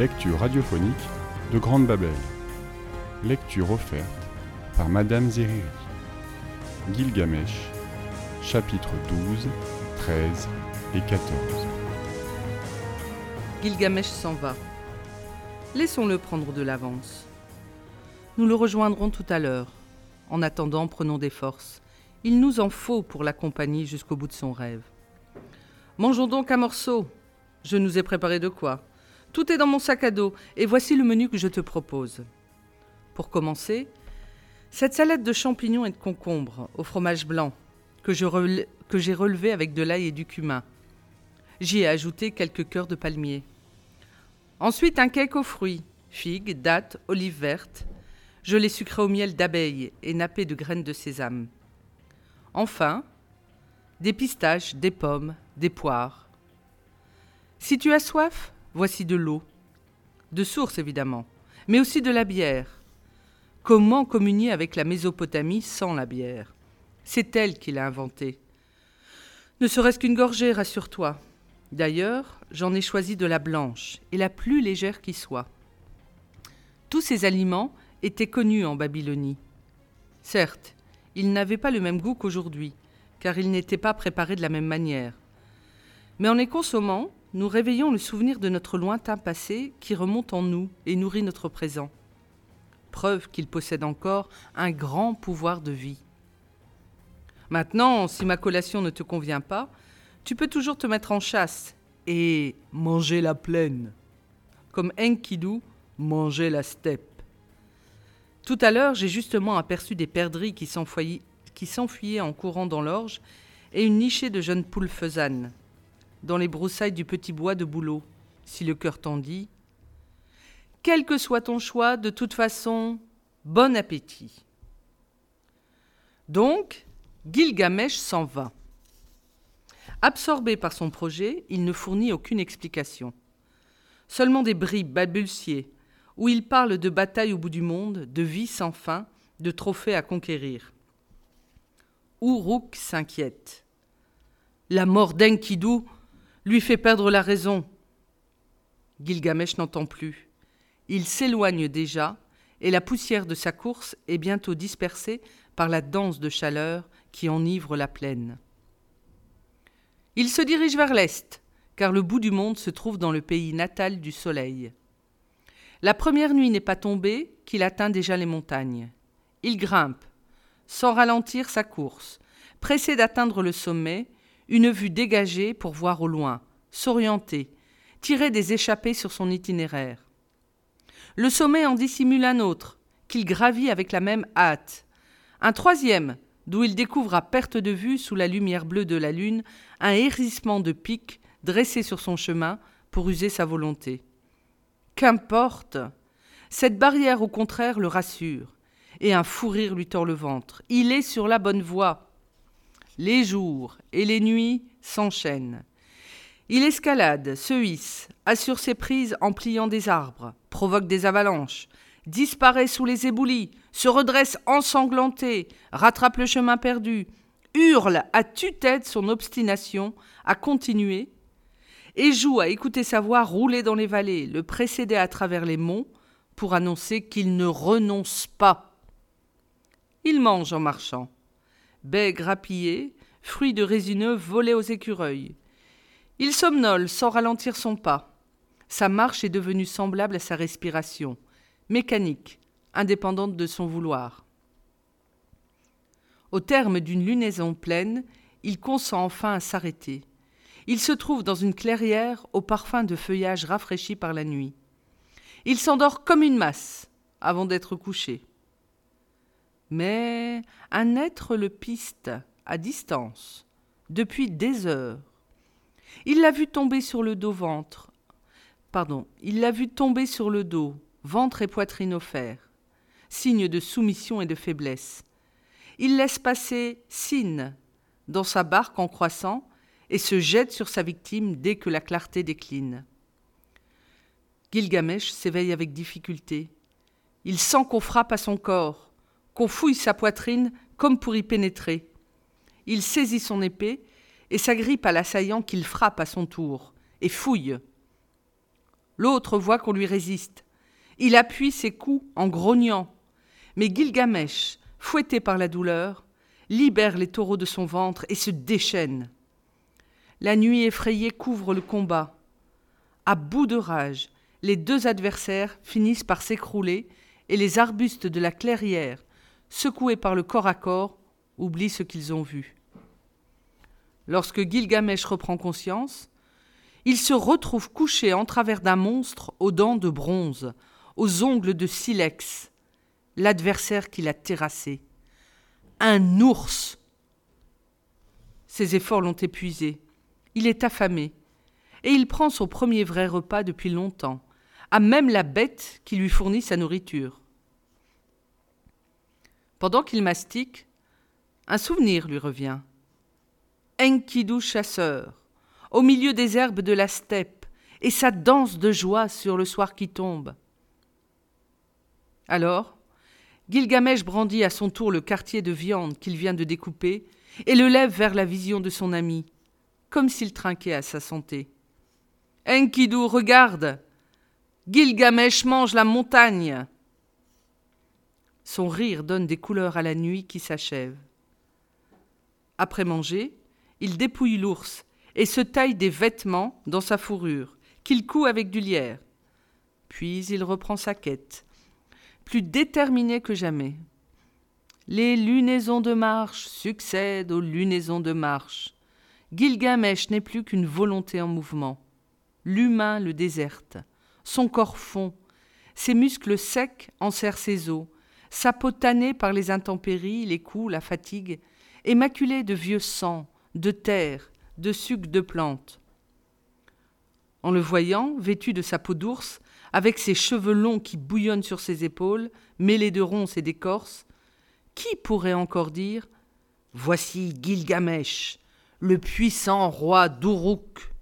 lectures radiophoniques de Grande Babel. Lecture offerte par Madame Zeriri. Gilgamesh, chapitres 12, 13 et 14. Gilgamesh s'en va. Laissons-le prendre de l'avance. Nous le rejoindrons tout à l'heure. En attendant, prenons des forces. Il nous en faut pour l'accompagner jusqu'au bout de son rêve. Mangeons donc un morceau. Je nous ai préparé de quoi Tout est dans mon sac à dos, et voici le menu que je te propose. Pour commencer, cette salade de champignons et de concombres au fromage blanc que j'ai relevé avec de l'ail et du cumin. J'y ai ajouté quelques cœurs de palmier. Ensuite, un cake aux fruits, figues, dattes, olives vertes. Je l'ai sucré au miel d'abeille et nappé de graines de sésame. Enfin, des pistaches, des pommes, des poires. Si tu as soif, voici de l'eau. De source, évidemment, mais aussi de la bière. Comment communier avec la Mésopotamie sans la bière? C'est elle qui l'a inventée. Ne serait-ce qu'une gorgée, rassure-toi. D'ailleurs, j'en ai choisi de la blanche, et la plus légère qui soit. Tous ces aliments étaient connus en Babylonie. Certes, ils n'avaient pas le même goût qu'aujourd'hui, car ils n'étaient pas préparés de la même manière. Mais en les consommant, nous réveillons le souvenir de notre lointain passé qui remonte en nous et nourrit notre présent. Preuve qu'il possède encore un grand pouvoir de vie. Maintenant, si ma collation ne te convient pas, tu peux toujours te mettre en chasse et manger la plaine. Comme Enkidu mangeait la steppe. Tout à l'heure, j'ai justement aperçu des perdrix qui s'enfuyaient en courant dans l'orge et une nichée de jeunes poules faisanes dans les broussailles du petit bois de bouleau, si le cœur t'en dit. Quel que soit ton choix, de toute façon, bon appétit. Donc, Gilgamesh s'en va. Absorbé par son projet, il ne fournit aucune explication. Seulement des bribes balbutiées, où il parle de bataille au bout du monde, de vie sans fin, de trophées à conquérir. Uruk s'inquiète. La mort d'Enkidu lui fait perdre la raison. Gilgamesh n'entend plus. Il s'éloigne déjà, et la poussière de sa course est bientôt dispersée par la danse de chaleur qui enivre la plaine. Il se dirige vers l'est, car le bout du monde se trouve dans le pays natal du soleil. La première nuit n'est pas tombée qu'il atteint déjà les montagnes. Il grimpe, sans ralentir sa course, pressé d'atteindre le sommet, une vue dégagée pour voir au loin, s'orienter, tirer des échappées sur son itinéraire. Le sommet en dissimule un autre, qu'il gravit avec la même hâte. Un troisième, d'où il découvre à perte de vue, sous la lumière bleue de la lune, un hérissement de pics dressé sur son chemin pour user sa volonté. Qu'importe Cette barrière, au contraire, le rassure, et un fou rire lui tord le ventre. Il est sur la bonne voie. Les jours et les nuits s'enchaînent. Il escalade, se hisse, assure ses prises en pliant des arbres, provoque des avalanches, disparaît sous les éboulis, se redresse ensanglanté, rattrape le chemin perdu, hurle à tue-tête son obstination à continuer, et joue à écouter sa voix rouler dans les vallées, le précéder à travers les monts, pour annoncer qu'il ne renonce pas. Il mange en marchant baies grappillées, fruits de résineux volés aux écureuils. Il somnole sans ralentir son pas. Sa marche est devenue semblable à sa respiration, mécanique, indépendante de son vouloir. Au terme d'une lunaison pleine, il consent enfin à s'arrêter. Il se trouve dans une clairière au parfum de feuillage rafraîchi par la nuit. Il s'endort comme une masse avant d'être couché mais un être le piste à distance, depuis des heures. Il l'a vu tomber sur le dos ventre. Pardon, il l'a vu tomber sur le dos, ventre et poitrine offerts, signe de soumission et de faiblesse. Il laisse passer Sine dans sa barque en croissant et se jette sur sa victime dès que la clarté décline. Gilgamesh s'éveille avec difficulté. Il sent qu'on frappe à son corps qu'on fouille sa poitrine comme pour y pénétrer. Il saisit son épée et s'agrippe à l'assaillant qu'il frappe à son tour, et fouille. L'autre voit qu'on lui résiste. Il appuie ses coups en grognant. Mais Gilgamesh, fouetté par la douleur, libère les taureaux de son ventre et se déchaîne. La nuit effrayée couvre le combat. À bout de rage, les deux adversaires finissent par s'écrouler et les arbustes de la clairière, secoués par le corps à corps, oublient ce qu'ils ont vu. Lorsque Gilgamesh reprend conscience, il se retrouve couché en travers d'un monstre aux dents de bronze, aux ongles de silex, l'adversaire qui l'a terrassé. Un ours. Ses efforts l'ont épuisé. Il est affamé. Et il prend son premier vrai repas depuis longtemps, à même la bête qui lui fournit sa nourriture. Pendant qu'il mastique, un souvenir lui revient. Enkidu chasseur, au milieu des herbes de la steppe, et sa danse de joie sur le soir qui tombe. Alors, Gilgamesh brandit à son tour le quartier de viande qu'il vient de découper et le lève vers la vision de son ami, comme s'il trinquait à sa santé. Enkidu, regarde Gilgamesh mange la montagne Son rire donne des couleurs à la nuit qui s'achève. Après manger, il dépouille l'ours et se taille des vêtements dans sa fourrure, qu'il coud avec du lierre. Puis il reprend sa quête, plus déterminé que jamais. Les lunaisons de marche succèdent aux lunaisons de marche. Gilgamesh n'est plus qu'une volonté en mouvement. L'humain le déserte. Son corps fond. Ses muscles secs enserrent ses os. Sa peau tannée par les intempéries, les coups, la fatigue, émaculée de vieux sang, de terre, de suc de plantes. En le voyant, vêtu de sa peau d'ours, avec ses cheveux longs qui bouillonnent sur ses épaules, mêlés de ronces et d'écorces, qui pourrait encore dire Voici Gilgamesh, le puissant roi d'Uruk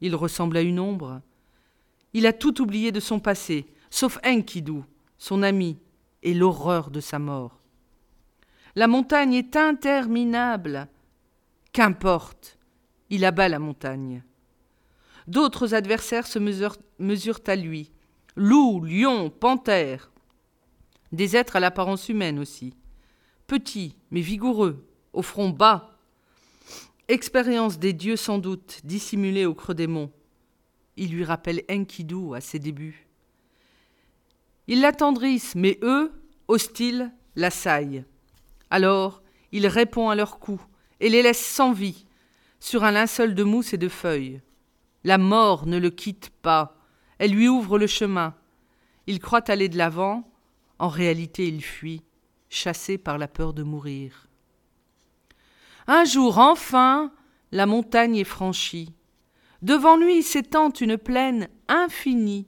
Il ressemble à une ombre. Il a tout oublié de son passé, sauf Enkidu, son ami, et l'horreur de sa mort. La montagne est interminable. Qu'importe, il abat la montagne. D'autres adversaires se mesurent, à lui. Loup, lion, panthère. Des êtres à l'apparence humaine aussi. Petits, mais vigoureux, au front bas. Expérience des dieux sans doute, dissimulée au creux des monts. Il lui rappelle Enkidu à ses débuts. Ils l'attendrissent, mais eux, hostiles, l'assaillent. Alors, il répond à leurs coups, et les laisse sans vie, sur un linceul de mousse et de feuilles. La mort ne le quitte pas, elle lui ouvre le chemin. Il croit aller de l'avant, en réalité il fuit, chassé par la peur de mourir. Un jour enfin, la montagne est franchie. Devant lui s'étend une plaine infinie.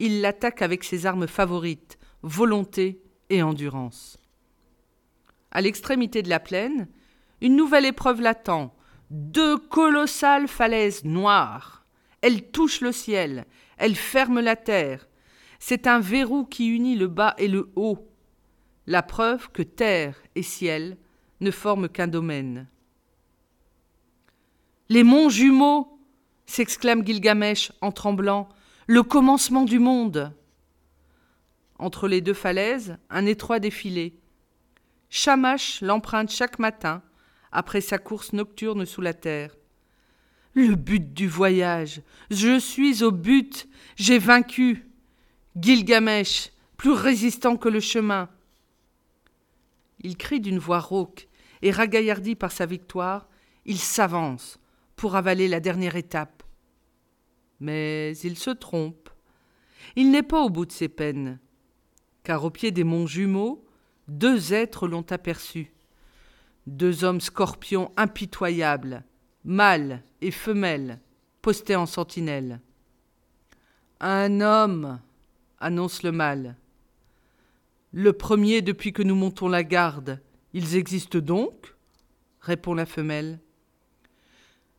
Il l'attaque avec ses armes favorites, volonté et endurance. À l'extrémité de la plaine, une nouvelle épreuve l'attend. Deux colossales falaises noires. Elles touchent le ciel, elles ferment la terre. C'est un verrou qui unit le bas et le haut. La preuve que terre et ciel ne forment qu'un domaine. Les monts jumeaux s'exclame Gilgamesh en tremblant. Le commencement du monde. Entre les deux falaises, un étroit défilé. Shamash l'emprunte chaque matin après sa course nocturne sous la terre. Le but du voyage. Je suis au but. J'ai vaincu. Gilgamesh, plus résistant que le chemin. Il crie d'une voix rauque, et ragaillardi par sa victoire, il s'avance pour avaler la dernière étape. Mais il se trompe. Il n'est pas au bout de ses peines, car au pied des monts jumeaux, deux êtres l'ont aperçu deux hommes scorpions impitoyables, mâles et femelles, postés en sentinelle. Un homme, annonce le mâle. Le premier depuis que nous montons la garde. Ils existent donc? répond la femelle.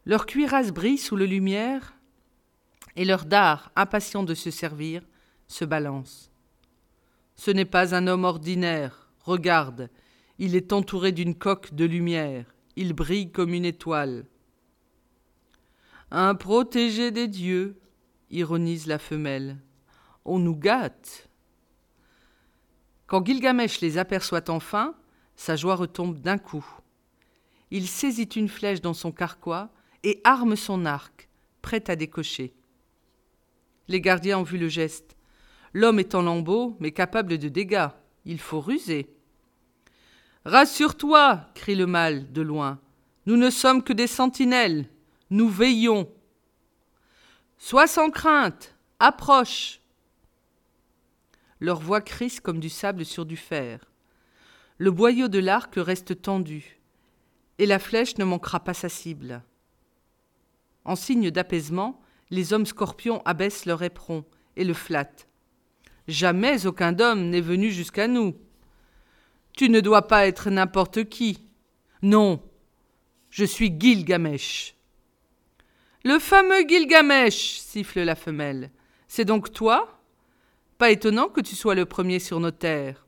Leur cuirasse brille sous la lumière, et leur dard, impatient de se servir, se balance. Ce n'est pas un homme ordinaire, regarde, il est entouré d'une coque de lumière. Il brille comme une étoile. Un protégé des dieux. ironise la femelle. On nous gâte. Quand Gilgamesh les aperçoit enfin, sa joie retombe d'un coup. Il saisit une flèche dans son carquois et arme son arc, prêt à décocher. Les gardiens ont vu le geste. L'homme est en lambeaux, mais capable de dégâts. Il faut ruser. Rassure-toi, crie le mâle de loin. Nous ne sommes que des sentinelles. Nous veillons. Sois sans crainte. Approche. Leur voix crisse comme du sable sur du fer. Le boyau de l'arc reste tendu, et la flèche ne manquera pas sa cible. En signe d'apaisement, les hommes scorpions abaissent leur éperon et le flattent. Jamais aucun homme n'est venu jusqu'à nous. Tu ne dois pas être n'importe qui. Non, je suis Gilgamesh. Le fameux Gilgamesh, siffle la femelle. C'est donc toi? Pas étonnant que tu sois le premier sur nos terres.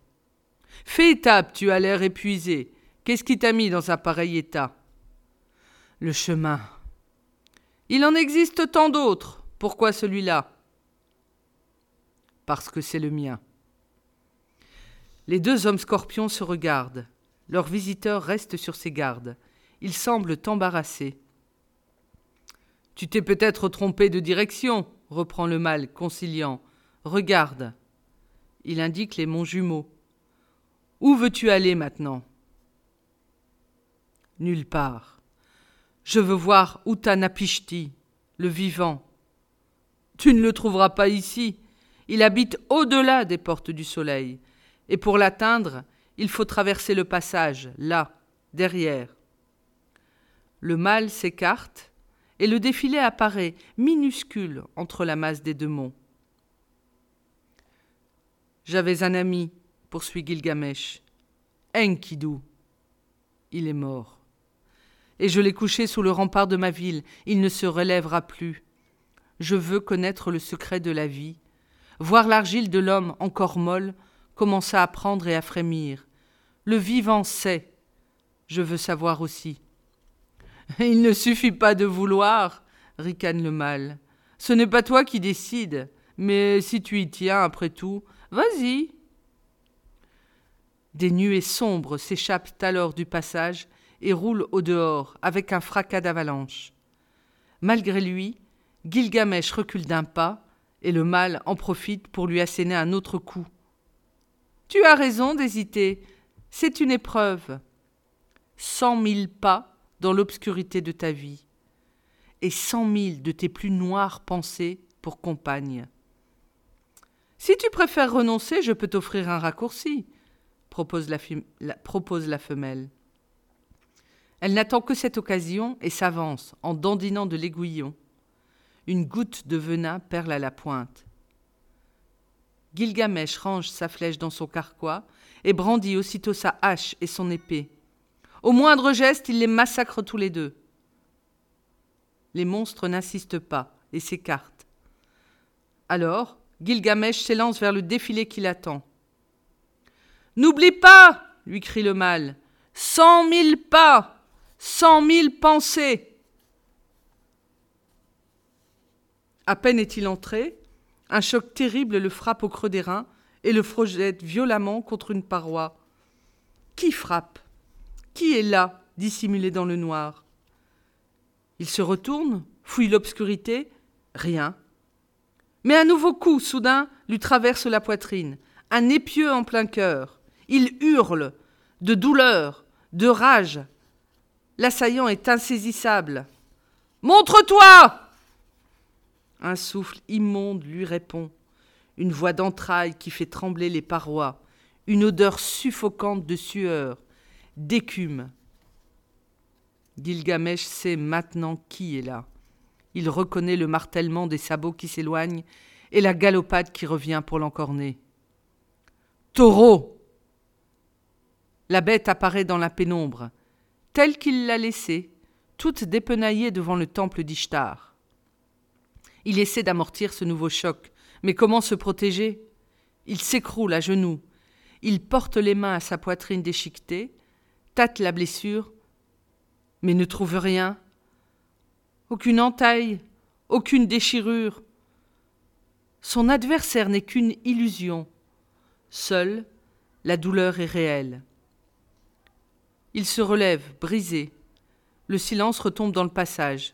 Fais étape, tu as l'air épuisé. Qu'est-ce qui t'a mis dans un pareil état? Le chemin. Il en existe tant d'autres. Pourquoi celui-là? Parce que c'est le mien. Les deux hommes scorpions se regardent. Leur visiteur reste sur ses gardes. Il semble embarrassé. Tu t'es peut-être trompé de direction, reprend le mâle, conciliant. Regarde. Il indique les monts jumeaux. Où veux-tu aller maintenant? Nulle part. Je veux voir Utanapishti, le vivant. Tu ne le trouveras pas ici. Il habite au-delà des portes du soleil. Et pour l'atteindre, il faut traverser le passage, là, derrière. Le mâle s'écarte et le défilé apparaît minuscule entre la masse des deux monts. J'avais un ami, poursuit Gilgamesh, Enkidu. Il est mort. Et je l'ai couché sous le rempart de ma ville, il ne se relèvera plus. Je veux connaître le secret de la vie, voir l'argile de l'homme encore molle commencer à prendre et à frémir. Le vivant sait. Je veux savoir aussi. Il ne suffit pas de vouloir, ricane le mal. Ce n'est pas toi qui décides, mais si tu y tiens après tout, vas-y. Des nuées sombres s'échappent alors du passage et roulent au dehors avec un fracas d'avalanche. Malgré lui, Gilgamesh recule d'un pas, et le mal en profite pour lui asséner un autre coup. Tu as raison d'hésiter, c'est une épreuve. Cent mille pas dans l'obscurité de ta vie, et cent mille de tes plus noires pensées pour compagne. Si tu préfères renoncer, je peux t'offrir un raccourci, propose la, propose la femelle. Elle n'attend que cette occasion et s'avance en dandinant de l'aiguillon. Une goutte de venin perle à la pointe. Gilgamesh range sa flèche dans son carquois et brandit aussitôt sa hache et son épée. Au moindre geste, il les massacre tous les deux. Les monstres n'insistent pas et s'écartent. Alors, Gilgamesh s'élance vers le défilé qui l'attend. N'oublie pas lui crie le mal. Cent mille pas Cent mille pensées À peine est-il entré, un choc terrible le frappe au creux des reins et le projette violemment contre une paroi. Qui frappe? Qui est là, dissimulé dans le noir? Il se retourne, fouille l'obscurité, rien. Mais un nouveau coup, soudain, lui traverse la poitrine, un épieu en plein cœur. Il hurle, de douleur, de rage. L'assaillant est insaisissable. Montre-toi Un souffle immonde lui répond, une voix d'entrailles qui fait trembler les parois, une odeur suffocante de sueur, d'écume. Gilgamesh sait maintenant qui est là. Il reconnaît le martèlement des sabots qui s'éloignent et la galopade qui revient pour l'encorner. Taureau La bête apparaît dans la pénombre, telle qu'il l'a laissée, toute dépenaillée devant le temple d'Ishtar. Il essaie d'amortir ce nouveau choc, mais comment se protéger? Il s'écroule à genoux. Il porte les mains à sa poitrine déchiquetée, tâte la blessure, mais ne trouve rien. Aucune entaille, aucune déchirure. Son adversaire n'est qu'une illusion. Seule, la douleur est réelle. Il se relève, brisé. Le silence retombe dans le passage.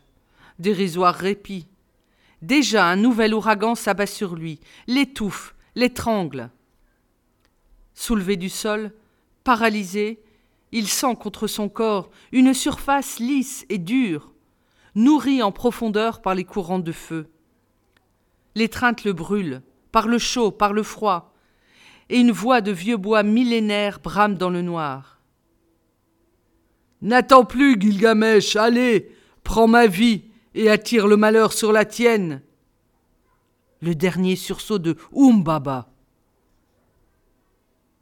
Dérisoire répit. Déjà un nouvel ouragan s'abat sur lui, l'étouffe, l'étrangle. Soulevé du sol, paralysé, il sent contre son corps une surface lisse et dure, nourrie en profondeur par les courants de feu. L'étreinte le brûle, par le chaud, par le froid, et une voix de vieux bois millénaire brame dans le noir. N'attends plus, Gilgamesh, allez, prends ma vie et attire le malheur sur la tienne. Le dernier sursaut de Umbaba.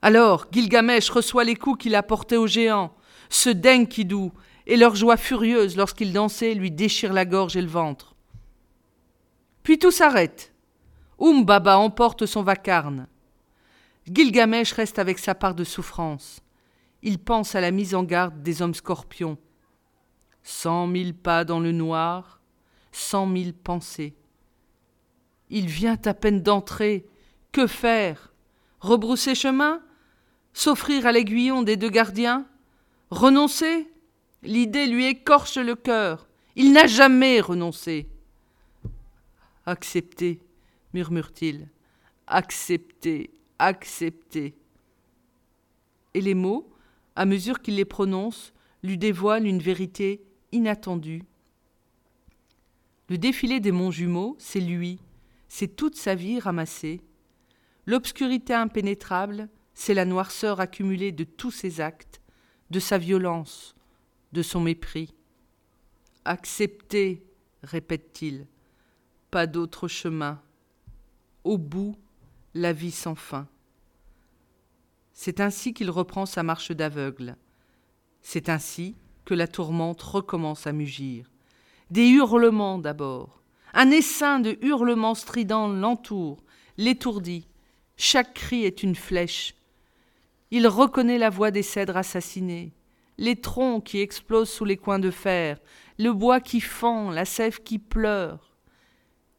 Alors Gilgamesh reçoit les coups qu'il a portés aux géants, ce d'Enkidu, et leur joie furieuse lorsqu'ils dansaient lui déchire la gorge et le ventre. Puis tout s'arrête. Umbaba emporte son vacarne. Gilgamesh reste avec sa part de souffrance. Il pense à la mise en garde des hommes scorpions. Cent mille pas dans le noir, cent mille pensées. Il vient à peine d'entrer. Que faire? Rebrousser chemin? S'offrir à l'aiguillon des deux gardiens? Renoncer? L'idée lui écorche le cœur. Il n'a jamais renoncé. Accepter, murmure-t-il. Accepter, accepter. Et les mots, à mesure qu'il les prononce, lui dévoilent une vérité inattendue. Le défilé des monts jumeaux, c'est lui, c'est toute sa vie ramassée. L'obscurité impénétrable, c'est la noirceur accumulée de tous ses actes, de sa violence, de son mépris. Accepter, répète-t-il, pas d'autre chemin. Au bout, la vie sans fin. C'est ainsi qu'il reprend sa marche d'aveugle. C'est ainsi que la tourmente recommence à mugir. Des hurlements d'abord. Un essaim de hurlements stridents l'entoure, l'étourdit. Chaque cri est une flèche. Il reconnaît la voix des cèdres assassinés, les troncs qui explosent sous les coins de fer, le bois qui fend, la sève qui pleure.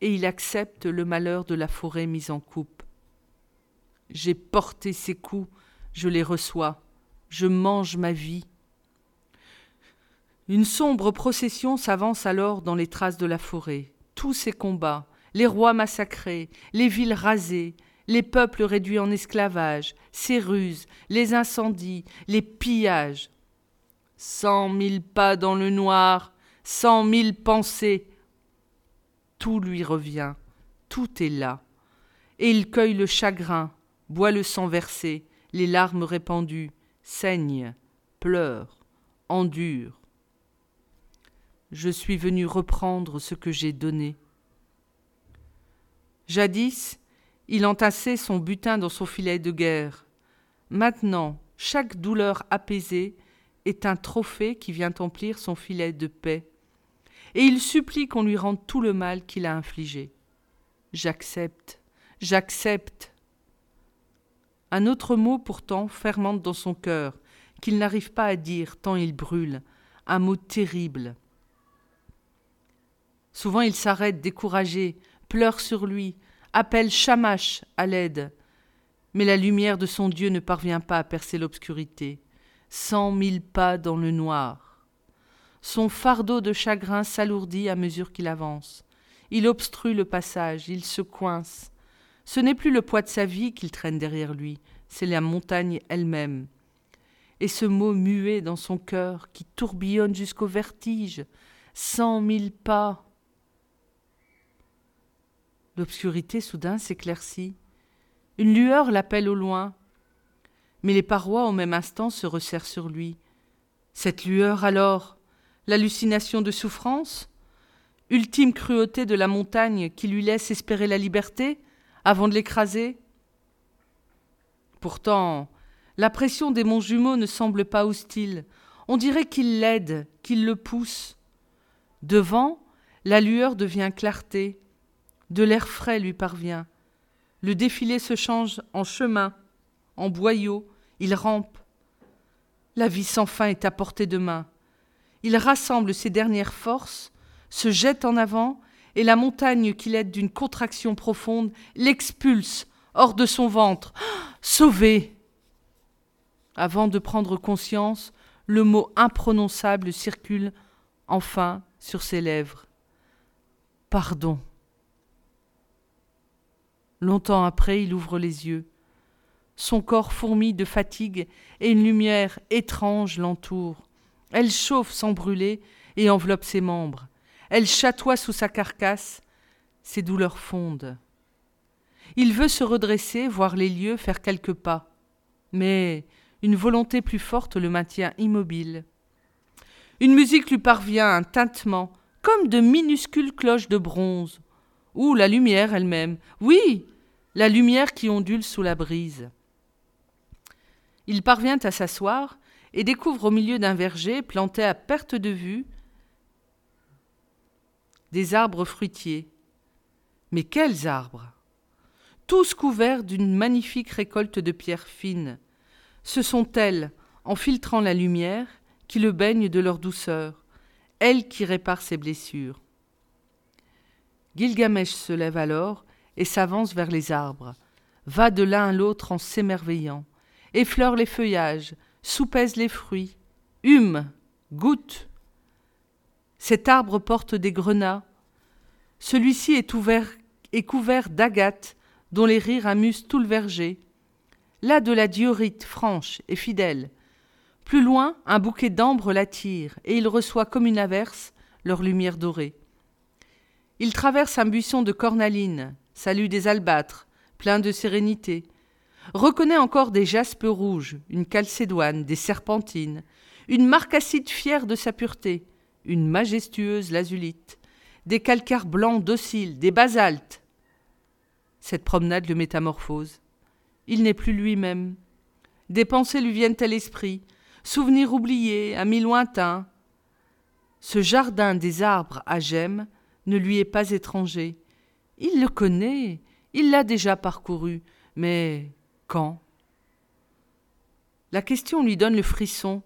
Et il accepte le malheur de la forêt mise en coupe. J'ai porté ces coups, je les reçois, je mange ma vie. Une sombre procession s'avance alors dans les traces de la forêt. Tous ces combats, les rois massacrés, les villes rasées, les peuples réduits en esclavage, ces ruses, les incendies, les pillages. Cent mille pas dans le noir, cent mille pensées. Tout lui revient, tout est là. Et il cueille le chagrin, boit le sang versé, les larmes répandues, saigne, pleure, endure. Je suis venu reprendre ce que j'ai donné. Jadis, il entassait son butin dans son filet de guerre. Maintenant, chaque douleur apaisée est un trophée qui vient emplir son filet de paix. Et il supplie qu'on lui rende tout le mal qu'il a infligé. J'accepte, j'accepte. Un autre mot pourtant fermente dans son cœur, qu'il n'arrive pas à dire tant il brûle, un mot terrible. Souvent il s'arrête découragé, pleure sur lui, appelle Shamash à l'aide. Mais la lumière de son Dieu ne parvient pas à percer l'obscurité. Cent mille pas dans le noir. Son fardeau de chagrin s'alourdit à mesure qu'il avance. Il obstrue le passage, il se coince. Ce n'est plus le poids de sa vie qu'il traîne derrière lui, c'est la montagne elle-même. Et ce mot muet dans son cœur qui tourbillonne jusqu'au vertige, cent mille pas, L'obscurité soudain s'éclaircit. Une lueur l'appelle au loin. Mais les parois au même instant se resserrent sur lui. Cette lueur alors, l'hallucination de souffrance Ultime cruauté de la montagne qui lui laisse espérer la liberté avant de l'écraser Pourtant, la pression des monts jumeaux ne semble pas hostile. On dirait qu'il l'aide, qu'il le pousse. Devant, la lueur devient clarté. De l'air frais lui parvient. Le défilé se change en chemin, en boyau, il rampe. La vie sans fin est à portée de main. Il rassemble ses dernières forces, se jette en avant et la montagne qu'il aide d'une contraction profonde l'expulse hors de son ventre. Sauvé Avant de prendre conscience, le mot imprononçable circule enfin sur ses lèvres. Pardon. Longtemps après, il ouvre les yeux. Son corps fourmille de fatigue et une lumière étrange l'entoure. Elle chauffe sans brûler et enveloppe ses membres. Elle chatoie sous sa carcasse, ses douleurs fondent. Il veut se redresser, voir les lieux, faire quelques pas. Mais une volonté plus forte le maintient immobile. Une musique lui parvient, un tintement, comme de minuscules cloches de bronze. Ou la lumière elle-même. Oui, la lumière qui ondule sous la brise. Il parvient à s'asseoir et découvre au milieu d'un verger, planté à perte de vue, des arbres fruitiers. Mais quels arbres Tous couverts d'une magnifique récolte de pierres fines. Ce sont elles, en filtrant la lumière, qui le baignent de leur douceur, elles qui réparent ses blessures. Gilgamesh se lève alors et s'avance vers les arbres, va de l'un à l'autre en s'émerveillant, effleure les feuillages, soupèse les fruits, hume, goûte, cet arbre porte des grenats. Celui-ci est, ouvert, est couvert d'agates, dont les rires amusent tout le verger. Là de la diorite franche et fidèle. Plus loin, un bouquet d'ambre l'attire, et il reçoit comme une averse leur lumière dorée. Il traverse un buisson de cornaline, salue des albâtres, plein de sérénité, reconnaît encore des jaspes rouges, une calcédoine, des serpentines, une marcassite fière de sa pureté, une majestueuse lazulite, des calcaires blancs dociles, des basaltes. Cette promenade le métamorphose. Il n'est plus lui-même. Des pensées lui viennent à l'esprit, souvenirs oubliés, amis lointains. Ce jardin des arbres à gemmes ne lui est pas étranger. Il le connaît, il l'a déjà parcouru, mais quand? La question lui donne le frisson,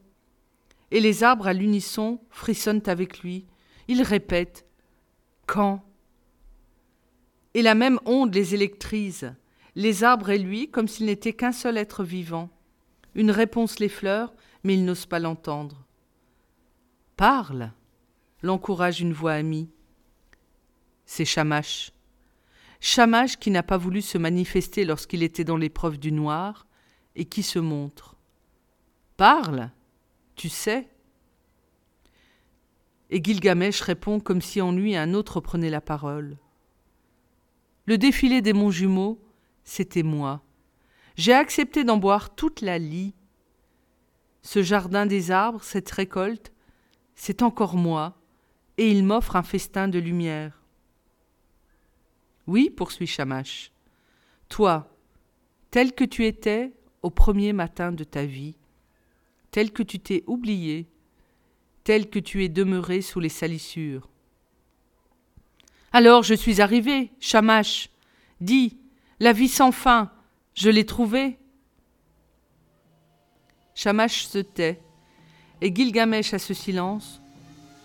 et les arbres à l'unisson frissonnent avec lui. Il répète Quand? Et la même onde les électrise, les arbres et lui, comme s'il n'était qu'un seul être vivant. Une réponse l'effleure, mais il n'ose pas l'entendre. Parle l'encourage une voix amie. C'est Shamash. Shamash qui n'a pas voulu se manifester lorsqu'il était dans l'épreuve du noir et qui se montre. Parle tu sais? Et Gilgamesh répond comme si en lui un autre prenait la parole. Le défilé des monts jumeaux, c'était moi. J'ai accepté d'en boire toute la lie. Ce jardin des arbres, cette récolte, c'est encore moi, et il m'offre un festin de lumière. Oui, poursuit Shamash, toi, tel que tu étais au premier matin de ta vie, tel que tu t'es oublié, tel que tu es demeuré sous les salissures. Alors je suis arrivé, Shamash. Dis, la vie sans fin, je l'ai trouvée. Shamash se tait, et Gilgamesh à ce silence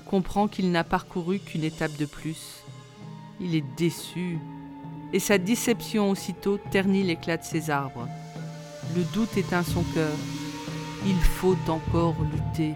comprend qu'il n'a parcouru qu'une étape de plus. Il est déçu, et sa déception aussitôt ternit l'éclat de ses arbres. Le doute éteint son cœur. Il faut encore lutter.